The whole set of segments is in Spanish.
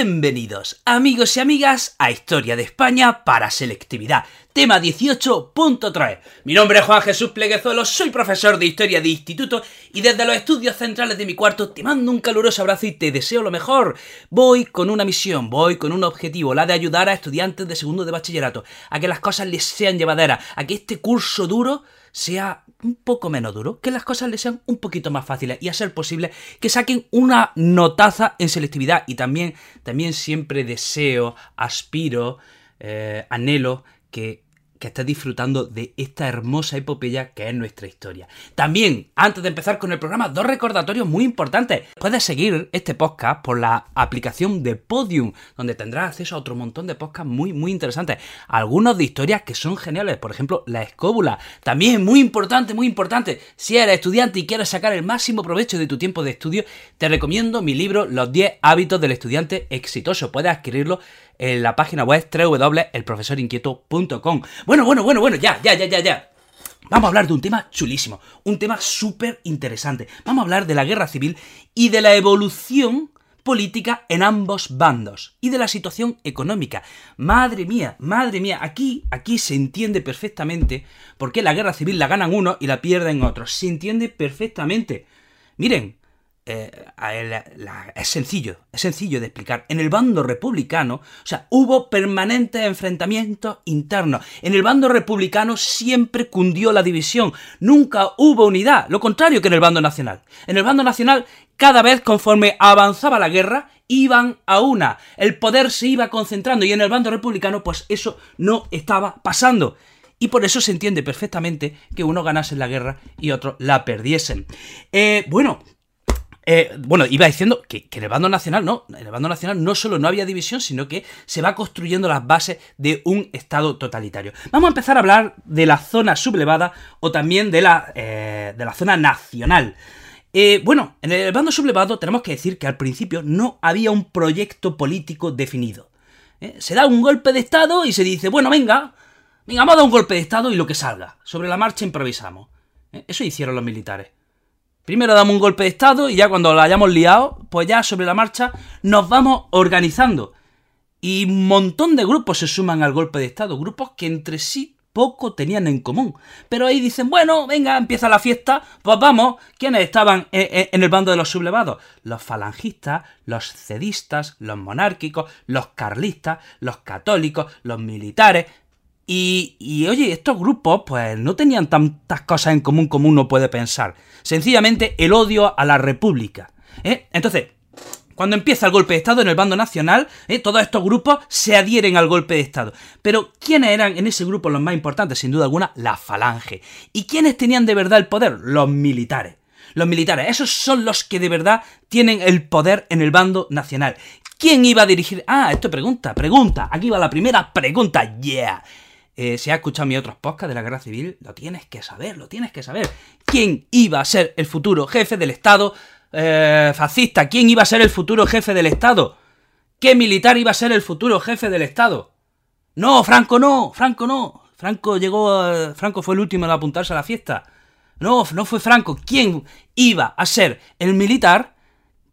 Bienvenidos, amigos y amigas, a Historia de España para Selectividad, tema 18.3. Mi nombre es Juan Jesús Pleguezuelo, soy profesor de Historia de Instituto y desde los estudios centrales de mi cuarto te mando un caluroso abrazo y te deseo lo mejor. Voy con una misión, voy con un objetivo, la de ayudar a estudiantes de segundo de bachillerato, a que las cosas les sean llevaderas, a que este curso duro sea un poco menos duro, que las cosas les sean un poquito más fáciles y a ser posible que saquen una notaza en selectividad. Y también, también siempre deseo, aspiro, eh, anhelo que que estés disfrutando de esta hermosa epopeya que es nuestra historia. También, antes de empezar con el programa, dos recordatorios muy importantes. Puedes seguir este podcast por la aplicación de Podium, donde tendrás acceso a otro montón de podcasts muy, muy interesantes. Algunos de historias que son geniales, por ejemplo, La Escóbula. También muy importante, muy importante, si eres estudiante y quieres sacar el máximo provecho de tu tiempo de estudio, te recomiendo mi libro Los 10 hábitos del estudiante exitoso. Puedes adquirirlo en la página web www.elprofesorinquieto.com. Bueno, bueno, bueno, bueno, ya, ya, ya, ya, ya. Vamos a hablar de un tema chulísimo, un tema súper interesante. Vamos a hablar de la guerra civil y de la evolución política en ambos bandos y de la situación económica. Madre mía, madre mía, aquí, aquí se entiende perfectamente por qué la guerra civil la ganan unos y la pierden otros. Se entiende perfectamente. Miren, eh, es sencillo, es sencillo de explicar. En el bando republicano, o sea, hubo permanentes enfrentamientos internos. En el bando republicano siempre cundió la división, nunca hubo unidad, lo contrario que en el bando nacional. En el bando nacional, cada vez conforme avanzaba la guerra, iban a una. El poder se iba concentrando y en el bando republicano, pues eso no estaba pasando. Y por eso se entiende perfectamente que uno ganase la guerra y otro la perdiesen. Eh, bueno, eh, bueno, iba diciendo que, en el bando nacional no, en el bando nacional no solo no había división, sino que se va construyendo las bases de un Estado totalitario. Vamos a empezar a hablar de la zona sublevada o también de la, eh, de la zona nacional. Eh, bueno, en el bando sublevado tenemos que decir que al principio no había un proyecto político definido. Se da un golpe de Estado y se dice, bueno, venga, venga, vamos a dar un golpe de Estado y lo que salga. Sobre la marcha improvisamos. Eso hicieron los militares. Primero damos un golpe de Estado y ya cuando la hayamos liado, pues ya sobre la marcha nos vamos organizando. Y un montón de grupos se suman al golpe de Estado, grupos que entre sí poco tenían en común. Pero ahí dicen, bueno, venga, empieza la fiesta, pues vamos. ¿Quiénes estaban en el bando de los sublevados? Los falangistas, los cedistas, los monárquicos, los carlistas, los católicos, los militares. Y, oye, estos grupos pues no tenían tantas cosas en común como uno puede pensar. Sencillamente el odio a la República. ¿eh? Entonces, cuando empieza el golpe de Estado en el bando nacional, ¿eh? todos estos grupos se adhieren al golpe de Estado. Pero, ¿quiénes eran en ese grupo los más importantes? Sin duda alguna, la falange. ¿Y quiénes tenían de verdad el poder? Los militares. Los militares, esos son los que de verdad tienen el poder en el bando nacional. ¿Quién iba a dirigir? Ah, esto pregunta, pregunta. Aquí va la primera pregunta. Yeah. Eh, si has escuchado mis otros podcasts de la guerra civil, lo tienes que saber, lo tienes que saber. ¿Quién iba a ser el futuro jefe del Estado eh, fascista? ¿Quién iba a ser el futuro jefe del Estado? ¿Qué militar iba a ser el futuro jefe del Estado? No, Franco no, Franco no. Franco llegó, Franco fue el último en apuntarse a la fiesta. No, no fue Franco. ¿Quién iba a ser el militar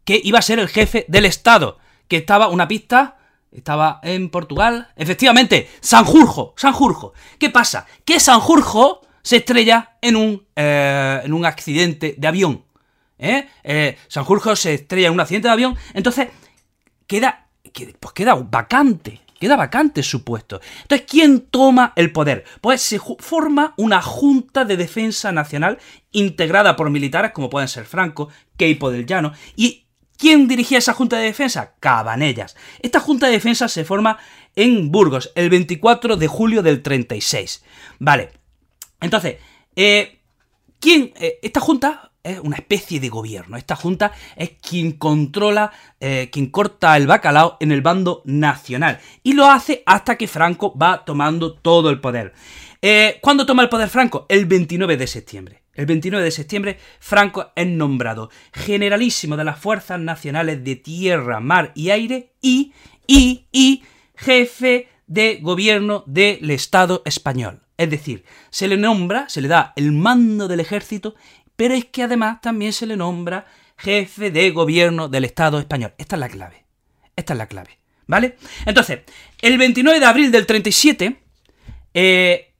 que iba a ser el jefe del Estado? Que estaba una pista estaba en Portugal. Efectivamente, Sanjurjo, Sanjurjo. ¿Qué pasa? Que Sanjurjo se estrella en un, eh, en un accidente de avión. ¿eh? ¿eh? Sanjurjo se estrella en un accidente de avión. Entonces, queda, pues queda vacante. Queda vacante su puesto. Entonces, ¿quién toma el poder? Pues se forma una Junta de Defensa Nacional integrada por militares como pueden ser Franco, Keipo del Llano, y ¿Quién dirigía esa Junta de Defensa? Cabanellas. Esta Junta de Defensa se forma en Burgos el 24 de julio del 36. Vale. Entonces, eh, ¿quién? Eh, esta Junta es una especie de gobierno. Esta junta es quien controla, eh, quien corta el bacalao en el bando nacional. Y lo hace hasta que Franco va tomando todo el poder. ¿Cuándo toma el poder Franco? El 29 de septiembre. El 29 de septiembre, Franco es nombrado generalísimo de las Fuerzas Nacionales de Tierra, Mar y Aire y, y, y jefe de gobierno del Estado español. Es decir, se le nombra, se le da el mando del ejército, pero es que además también se le nombra jefe de gobierno del Estado español. Esta es la clave. Esta es la clave. ¿Vale? Entonces, el 29 de abril del 37, eh,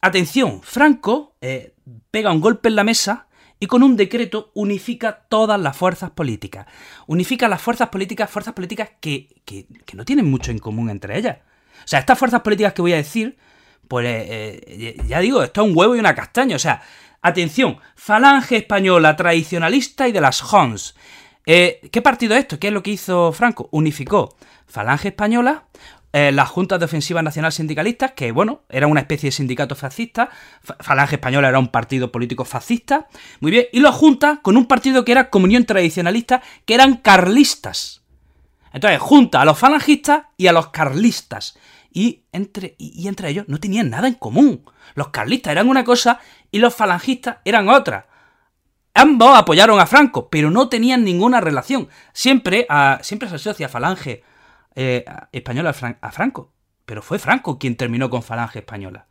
atención, Franco eh, pega un golpe en la mesa y con un decreto unifica todas las fuerzas políticas. Unifica las fuerzas políticas, fuerzas políticas que, que, no tienen mucho en común entre ellas. O sea, estas fuerzas políticas que voy a decir pues eh, eh, ya digo, esto es un huevo y una castaña. O sea, atención, falange española tradicionalista y de las Hons. Eh, ¿Qué partido es esto? ¿Qué es lo que hizo Franco? Unificó Falange Española, las juntas de ofensiva nacional sindicalistas, que bueno, era una especie de sindicato fascista, Falange Española era un partido político fascista, muy bien, y lo junta con un partido que era comunión tradicionalista, que eran carlistas. Entonces, junta a los falangistas y a los carlistas y entre, y entre ellos no tenían nada en común. Los carlistas eran una cosa y los falangistas eran otra. Ambos apoyaron a Franco, pero no tenían ninguna relación. Siempre, siempre se asocia Falange eh, española a, Franco. Pero fue Franco quien terminó con Falange española.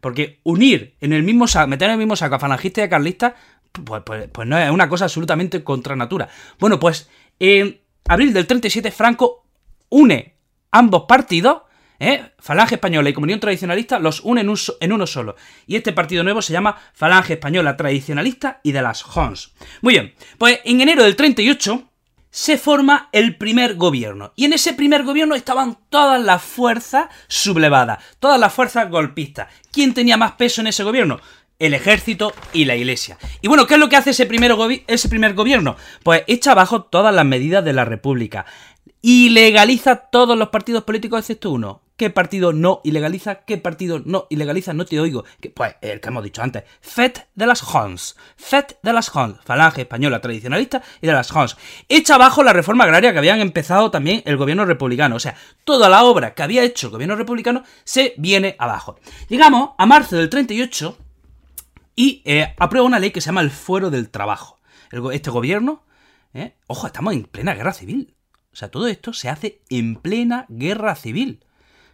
Porque unir en el mismo saco, meter en el mismo saco a falangistas y a carlistas, pues, pues, pues, no es una cosa absolutamente contra natura. Bueno, pues en abril del 37 Franco une ambos partidos ¿Eh? Falange Española y Comunión Tradicionalista los unen en uno solo. Y este partido nuevo se llama Falange Española Tradicionalista y de las Hons. Muy bien, pues en enero del 38 se forma el primer gobierno. Y en ese primer gobierno estaban todas las fuerzas sublevadas, todas las fuerzas golpistas. ¿Quién tenía más peso en ese gobierno? el ejército y la iglesia. Y bueno, ¿qué es lo que hace ese, ese primer gobierno? Pues echa abajo todas las medidas de la República. Y legaliza todos los partidos políticos excepto uno, ¿Qué partido no ilegaliza? ¿Qué partido no ilegaliza? No te oigo. Pues el que hemos dicho antes. FET de las Hons. FET de las Hons. Falange española tradicionalista y de las Hons. Echa abajo la reforma agraria que habían empezado también el gobierno republicano. O sea, toda la obra que había hecho el gobierno republicano se viene abajo. Llegamos a marzo del 38 y eh, aprueba una ley que se llama el Fuero del Trabajo. este gobierno, eh, ojo, estamos en plena guerra civil. O sea, todo esto se hace en plena guerra civil.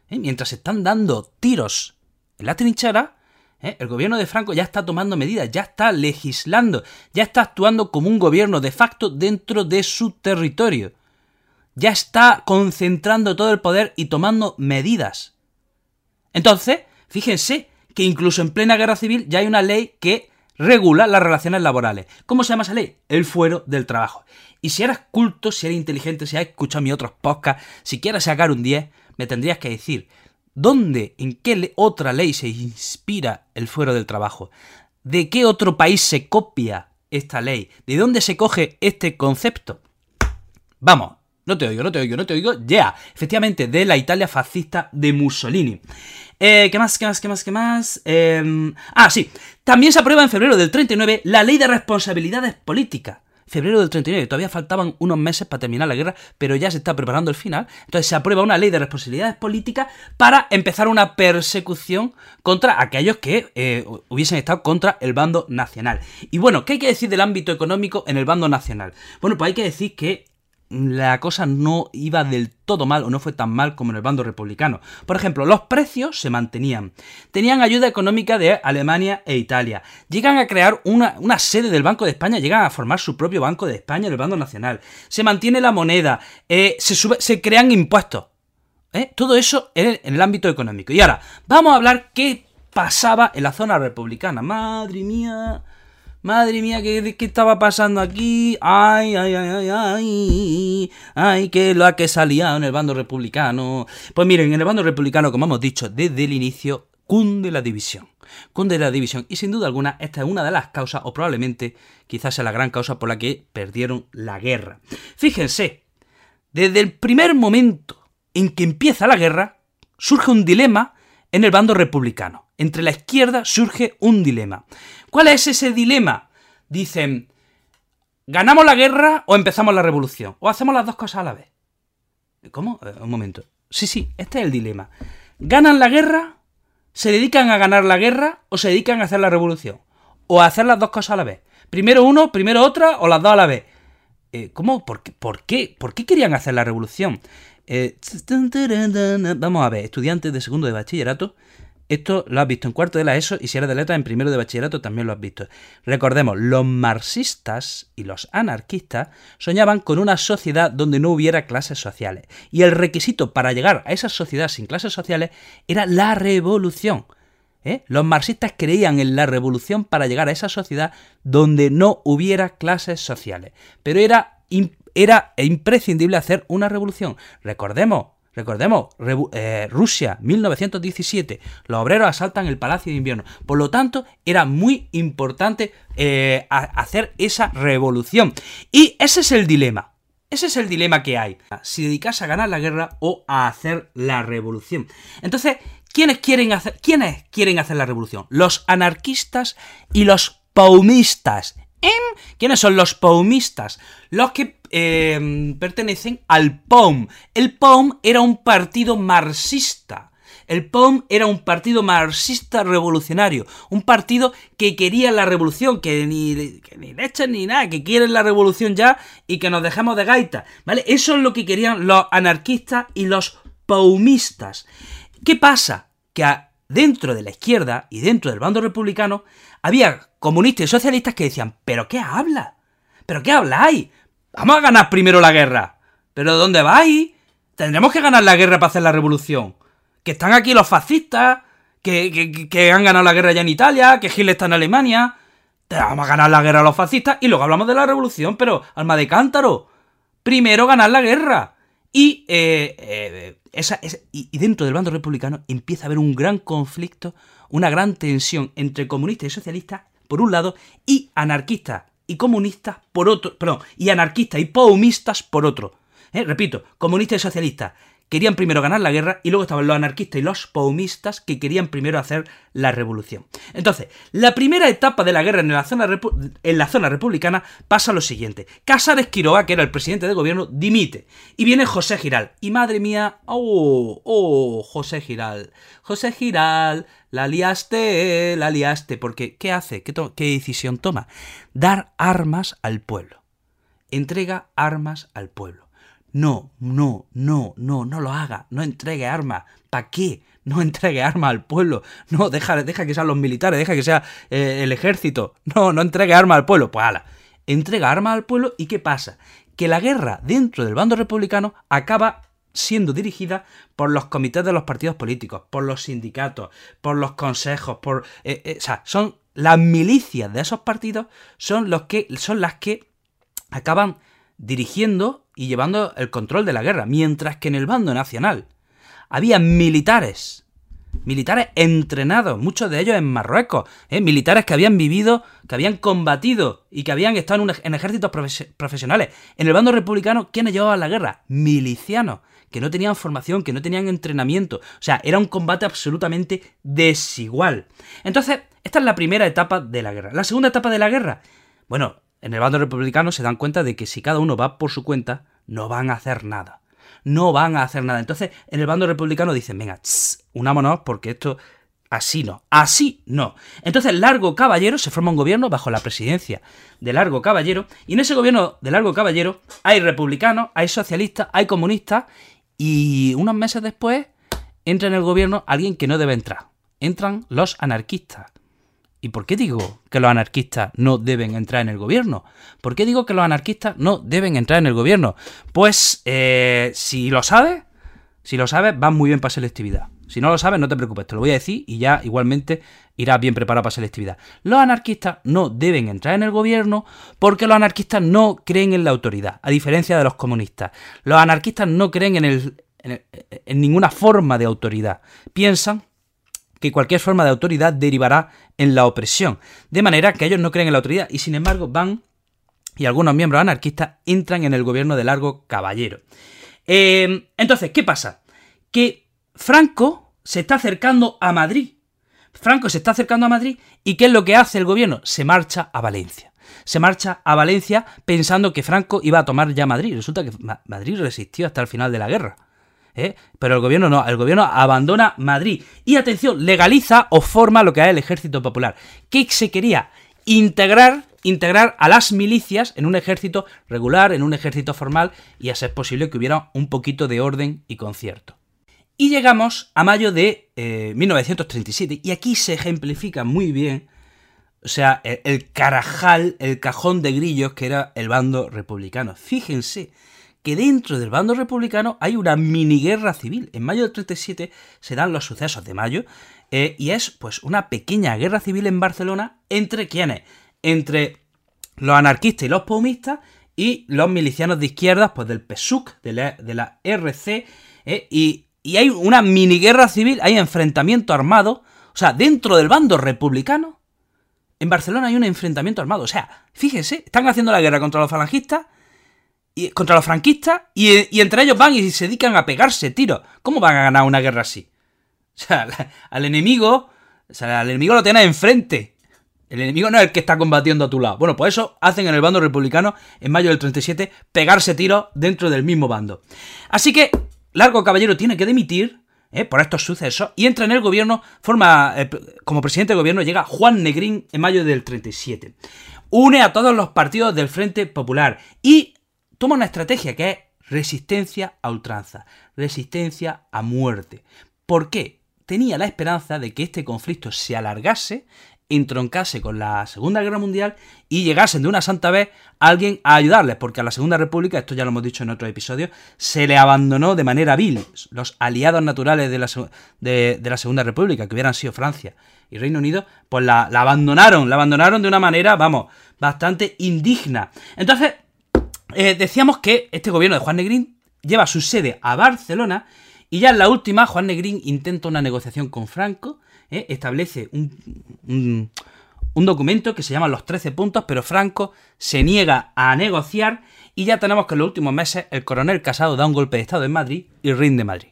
¿Eh? mientras están dando tiros en la trinchera, ¿eh? el gobierno de Franco ya está tomando medidas, ya está legislando, ya está actuando como un gobierno de facto dentro de su territorio. Ya está concentrando todo el poder y tomando medidas. Entonces, fíjense que incluso en plena guerra civil ya hay una ley que regula las relaciones laborales. ¿Cómo se llama esa ley? El fuero del trabajo. Y si eras culto, si eres inteligente, si has escuchado mis otros podcasts, si quieres sacar un 10, me tendrías que decir, ¿dónde, en qué otra ley se inspira el fuero del trabajo? ¿De qué otro país se copia esta ley? ¿De dónde se coge este concepto? Vamos, no te oigo, no te oigo, no te oigo. Ya, efectivamente, de la Italia fascista de Mussolini. Eh, ¿Qué más, qué más, qué más, qué más? Em, ah, sí. También se aprueba en febrero del 39 la Ley de Responsabilidades Políticas febrero del 39, todavía faltaban unos meses para terminar la guerra, pero ya se está preparando el final. Entonces se aprueba una ley de responsabilidades políticas para empezar una persecución contra aquellos que eh, hubiesen estado contra el bando nacional. Y bueno, ¿qué hay que decir del ámbito económico en el bando nacional? Bueno, pues hay que decir que la cosa no iba del todo mal o no fue tan mal como en el bando republicano. Por ejemplo, los precios se mantenían. Tenían ayuda económica de Alemania e Italia. Llegan a crear una, sede del Banco de España, llegan a formar su propio Banco de España el bando nacional. Se mantiene la moneda, eh, se, se crean impuestos. ¿eh? Todo eso en el ámbito económico. Y ahora, vamos a hablar qué pasaba en la zona republicana. Madre mía. Madre mía, ¿qué, ¿qué, estaba pasando aquí? Ay, ay, ay, ay, ay, ay, que lo que salía en el bando republicano. Pues miren, en el bando republicano, como hemos dicho desde el inicio, cunde la división. Cunde la división. Y sin duda alguna, esta es una de las causas, o probablemente quizás sea la gran causa por la que perdieron la guerra. Fíjense, desde el primer momento en que empieza la guerra, surge un dilema en el bando republicano. Entre la izquierda surge un dilema. ¿Cuál es ese dilema? Dicen, ¿ganamos la guerra o empezamos la revolución? ¿O hacemos las dos cosas a la vez? ¿Cómo? Eh, un momento. Sí, sí, este es el dilema. ¿Ganan la guerra? ¿Se dedican a ganar la guerra o se dedican a hacer la revolución? ¿O a hacer las dos cosas a la vez? ¿Primero uno, primero otra o las dos a la vez? Eh, ¿Cómo? ¿Por qué? ¿Por qué? ¿Por qué querían hacer la revolución? Eh, vamos a ver, estudiantes de segundo de bachillerato esto lo has visto en cuarto de la ESO y si eres de letra en primero de bachillerato también lo has visto. Recordemos, los marxistas y los anarquistas soñaban con una sociedad donde no hubiera clases sociales. Y el requisito para llegar a esa sociedad sin clases sociales era la revolución. ¿eh? Los marxistas creían en la revolución para llegar a esa sociedad donde no hubiera clases sociales. Pero era, era imprescindible hacer una revolución. Recordemos, Recordemos, eh, Rusia, 1917, los obreros asaltan el Palacio de Invierno. Por lo tanto, era muy importante eh, hacer esa revolución. Y ese es el dilema. Ese es el dilema que hay. Si dedicarse a ganar la guerra o a hacer la revolución. Entonces, ¿quiénes quieren hacer, ¿quiénes quieren hacer la revolución? Los anarquistas y los paumistas. ¿Quiénes son los paumistas? Los que eh, pertenecen al POM. El POM era un partido marxista. El POM era un partido marxista revolucionario, un partido que quería la revolución, que ni, que ni ni nada, que quieren la revolución ya y que nos dejemos de gaita, ¿vale? Eso es lo que querían los anarquistas y los paumistas. ¿Qué pasa? Que dentro de la izquierda y dentro del bando republicano había comunistas y socialistas que decían, ¿pero qué habla? ¿Pero qué habláis? Vamos a ganar primero la guerra. ¿Pero dónde vais? Tendremos que ganar la guerra para hacer la revolución. Que están aquí los fascistas, que, que, han ganado la guerra ya en Italia, que Hitler está en Alemania. Vamos a ganar la guerra a los fascistas y luego hablamos de la revolución, pero alma de cántaro. Primero ganar la guerra. Y, eh, eh, esa, y dentro del bando republicano empieza a haber un gran conflicto una gran tensión entre comunistas y socialistas por un lado y anarquistas y comunistas por otro, perdón, y anarquistas y paumistas por otro. ¿Eh? Repito, comunistas y socialistas querían primero ganar la guerra y luego estaban los anarquistas y los paumistas que querían primero hacer la revolución. Entonces, la primera etapa de la guerra en la zona, republicana pasa lo siguiente. Casares Quiroga, que era el presidente de gobierno, dimite. Y viene José Giral. Y madre mía, oh, oh, José Giral. José Giral, la liaste, la liaste. Porque, ¿qué hace? ¿Qué, qué decisión toma? Dar armas al pueblo. Entrega armas al pueblo. No, no, no, no, no lo haga. No entregue armas. ¿Para qué? No entregue armas al pueblo. No, deja, deja que sean los militares, deja que sea eh, el ejército. No, no entregue armas al pueblo. Pues ala. Entrega armas al pueblo y ¿qué pasa? Que la guerra dentro del bando republicano acaba siendo dirigida por los comités de los partidos políticos, por los sindicatos, por los consejos, por... Eh, eh, o sea, son las milicias de esos partidos son, los que, son las que acaban dirigiendo y llevando el control de la guerra, mientras que en el bando nacional había militares, militares entrenados, muchos de ellos en Marruecos, ¿eh? militares que habían vivido, que habían combatido y que habían estado en, ejércitos profesionales. En el bando republicano, ¿quiénes llevaban la guerra? Milicianos, que no tenían formación, que no tenían entrenamiento. O sea, era un combate absolutamente desigual. Entonces, esta es la primera etapa de la guerra. La segunda etapa de la guerra, bueno, en el bando republicano se dan cuenta de que si cada uno va por su cuenta, no van a hacer nada. No van a hacer nada. Entonces, en el bando republicano dicen, venga, unámonos porque esto así no, así no. Entonces, Largo Caballero se forma un gobierno bajo la presidencia de Largo Caballero, y en ese gobierno de Largo Caballero hay republicanos, hay socialistas, hay comunistas, y unos meses después entra en el gobierno alguien que no debe entrar. Entran los anarquistas. ¿Y por qué digo que los anarquistas no deben entrar en el gobierno? ¿Por qué digo que los anarquistas no deben entrar en el gobierno? Pues eh, si lo sabes, si lo sabes, vas muy bien para selectividad. Si no lo sabes, no te preocupes, te lo voy a decir y ya igualmente irás bien preparado para selectividad. Los anarquistas no deben entrar en el gobierno porque los anarquistas no creen en la autoridad, a diferencia de los comunistas. Los anarquistas no creen en, el, en ninguna forma de autoridad. Piensan que cualquier forma de autoridad derivará en la opresión, de manera que ellos no creen en la autoridad y sin embargo van y algunos miembros anarquistas entran en el gobierno de Largo Caballero. Em, entonces, ¿qué pasa? Que Franco se está acercando a Madrid. Franco se está acercando a Madrid y ¿qué es lo que hace el gobierno? Se marcha a Valencia. se marcha a Valencia pensando que Franco iba a tomar ya Madrid. Resulta que Madrid resistió hasta el final de la guerra. ¿Eh? Pero el gobierno no, el gobierno abandona Madrid. Y atención, legaliza o forma lo que es el ejército popular. ¿Qué se quería? Integrar, integrar a las milicias en un ejército regular, en un ejército formal, y a ser posible que hubiera un poquito de orden y concierto. Y llegamos a mayo de 1937, eh, y aquí se ejemplifica muy bien, o sea, el, el carajal, el cajón de grillos que era el bando republicano. Fíjense, que dentro del bando republicano hay una mini guerra civil. En mayo del 37 se dan los sucesos de mayo eh, y es pues una pequeña guerra civil en Barcelona entre quiénes? Entre los anarquistas y los paumistas y los milicianos de izquierdas, pues del PSUC, de la, RC, eh, y, hay una mini guerra civil, hay enfrentamiento armado, o sea, dentro del bando republicano, en Barcelona hay un enfrentamiento armado, o sea, fíjense, están haciendo la guerra contra los falangistas contra los franquistas y, entre ellos van y se dedican a pegarse tiros. ¿Cómo van a ganar una guerra así? O sea, al enemigo, o sea, al enemigo lo tienes enfrente. El enemigo no es el que está combatiendo a tu lado. Bueno, pues eso hacen en el bando republicano en mayo del 37, pegarse tiros dentro del mismo bando. Así que Largo Caballero tiene que dimitir ¿eh? por estos sucesos y entra en el gobierno, forma, eh, como presidente del gobierno llega Juan Negrín en mayo del 37. Une a todos los partidos del Frente Popular y toma una estrategia que es resistencia a ultranza, resistencia a muerte. ¿Por qué? Tenía la esperanza de que este conflicto se alargase, entroncase con la Segunda Guerra Mundial y llegasen de una santa vez alguien a ayudarles, porque a la Segunda República, esto ya lo hemos dicho en otro episodio, se le abandonó de manera vil. Los aliados naturales de la, de, la Segunda República, que hubieran sido Francia y Reino Unido, pues la, la abandonaron, la abandonaron de una manera, vamos, bastante indigna. Entonces, eh, decíamos que este gobierno de Juan Negrín lleva su sede a Barcelona y ya en la última Juan Negrín intenta una negociación con Franco, eh, establece un, un, documento que se llama los 13 puntos, pero Franco se niega a negociar y ya tenemos que en los últimos meses el coronel Casado da un golpe de Estado en Madrid y rinde Madrid.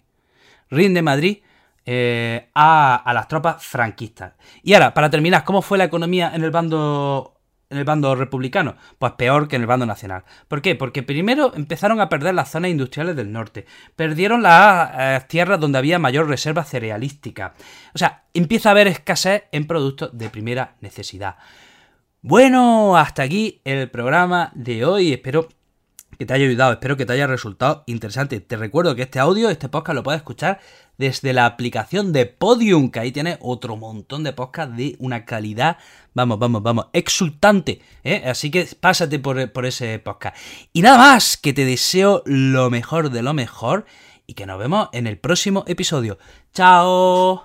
Rinde Madrid eh, a, a, las tropas franquistas. Y ahora, para terminar, ¿cómo fue la economía en el bando en el bando republicano? Pues peor que en el bando nacional. ¿Por qué? Porque primero empezaron a perder las zonas industriales del norte, perdieron las eh, tierras donde había mayor reserva cerealística. O sea, empieza a haber escasez en productos de primera necesidad. Bueno, hasta aquí el programa de hoy. Espero que te haya ayudado, espero que te haya resultado interesante. Te recuerdo que este audio, este podcast lo puedes escuchar desde la aplicación de Podium, que ahí tienes otro montón de podcasts de una calidad, vamos, vamos, vamos, exultante. ¿eh? Así que pásate por, por ese podcast. Y nada más, que te deseo lo mejor de lo mejor y que nos vemos en el próximo episodio. ¡Chao!